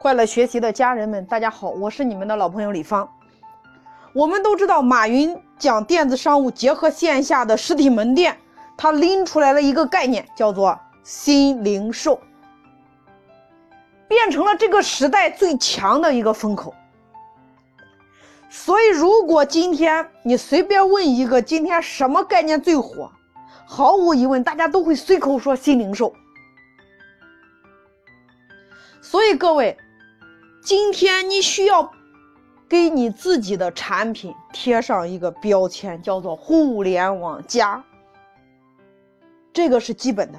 快乐学习的家人们，大家好，我是你们的老朋友李芳。我们都知道，马云讲电子商务结合线下的实体门店，他拎出来了一个概念，叫做新零售，变成了这个时代最强的一个风口。所以，如果今天你随便问一个，今天什么概念最火，毫无疑问，大家都会随口说新零售。所以，各位。今天你需要给你自己的产品贴上一个标签，叫做“互联网加”，这个是基本的，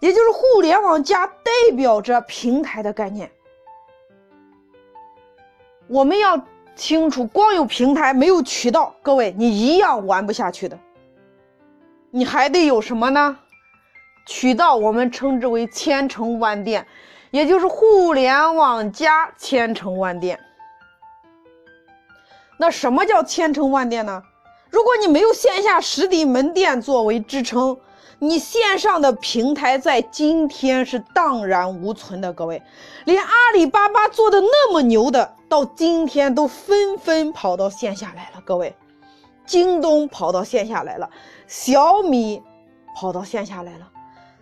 也就是“互联网加”代表着平台的概念。我们要清楚，光有平台没有渠道，各位你一样玩不下去的。你还得有什么呢？渠道，我们称之为千城万店。也就是互联网加千城万店。那什么叫千城万店呢？如果你没有线下实体门店作为支撑，你线上的平台在今天是荡然无存的。各位，连阿里巴巴做的那么牛的，到今天都纷纷跑到线下来了。各位，京东跑到线下来了，小米跑到线下来了。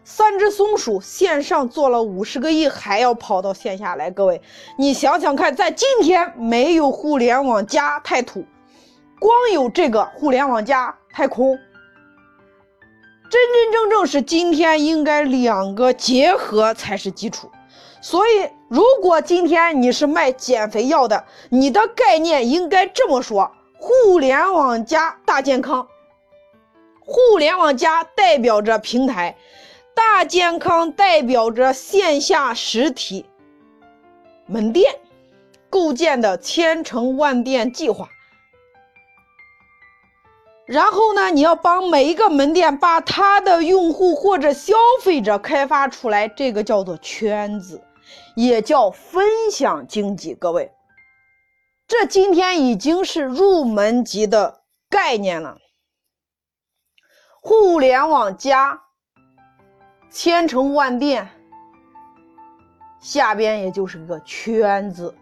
三只松鼠线上做了五十个亿，还要跑到线下来。各位，你想想看，在今天没有互联网加太土，光有这个互联网加太空。真真正正是今天应该两个结合才是基础。所以，如果今天你是卖减肥药的，你的概念应该这么说：互联网加大健康。互联网加代表着平台。大健康代表着线下实体门店构建的千城万店计划。然后呢，你要帮每一个门店把他的用户或者消费者开发出来，这个叫做圈子，也叫分享经济。各位，这今天已经是入门级的概念了。互联网加。千城万店，下边也就是个圈子。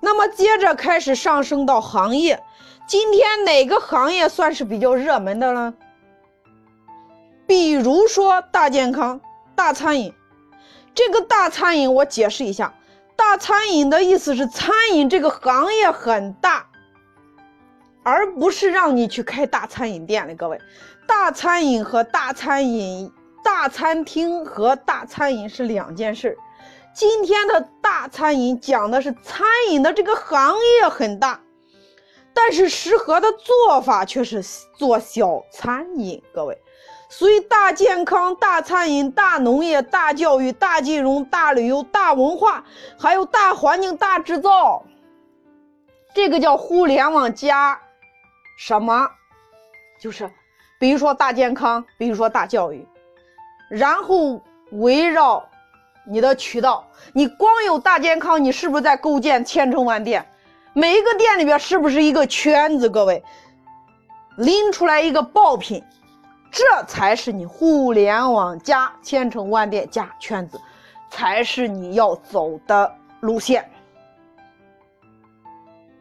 那么接着开始上升到行业，今天哪个行业算是比较热门的呢？比如说大健康、大餐饮。这个大餐饮我解释一下，大餐饮的意思是餐饮这个行业很大，而不是让你去开大餐饮店的，各位。大餐饮和大餐饮、大餐厅和大餐饮是两件事。今天的大餐饮讲的是餐饮的这个行业很大，但是适合的做法却是做小餐饮。各位，所以大健康、大餐饮、大农业、大教育、大金融、大旅游、大文化，还有大环境、大制造，这个叫互联网加什么？就是。比如说大健康，比如说大教育，然后围绕你的渠道，你光有大健康，你是不是在构建千城万店？每一个店里边是不是一个圈子？各位，拎出来一个爆品，这才是你互联网加千城万店加圈子，才是你要走的路线。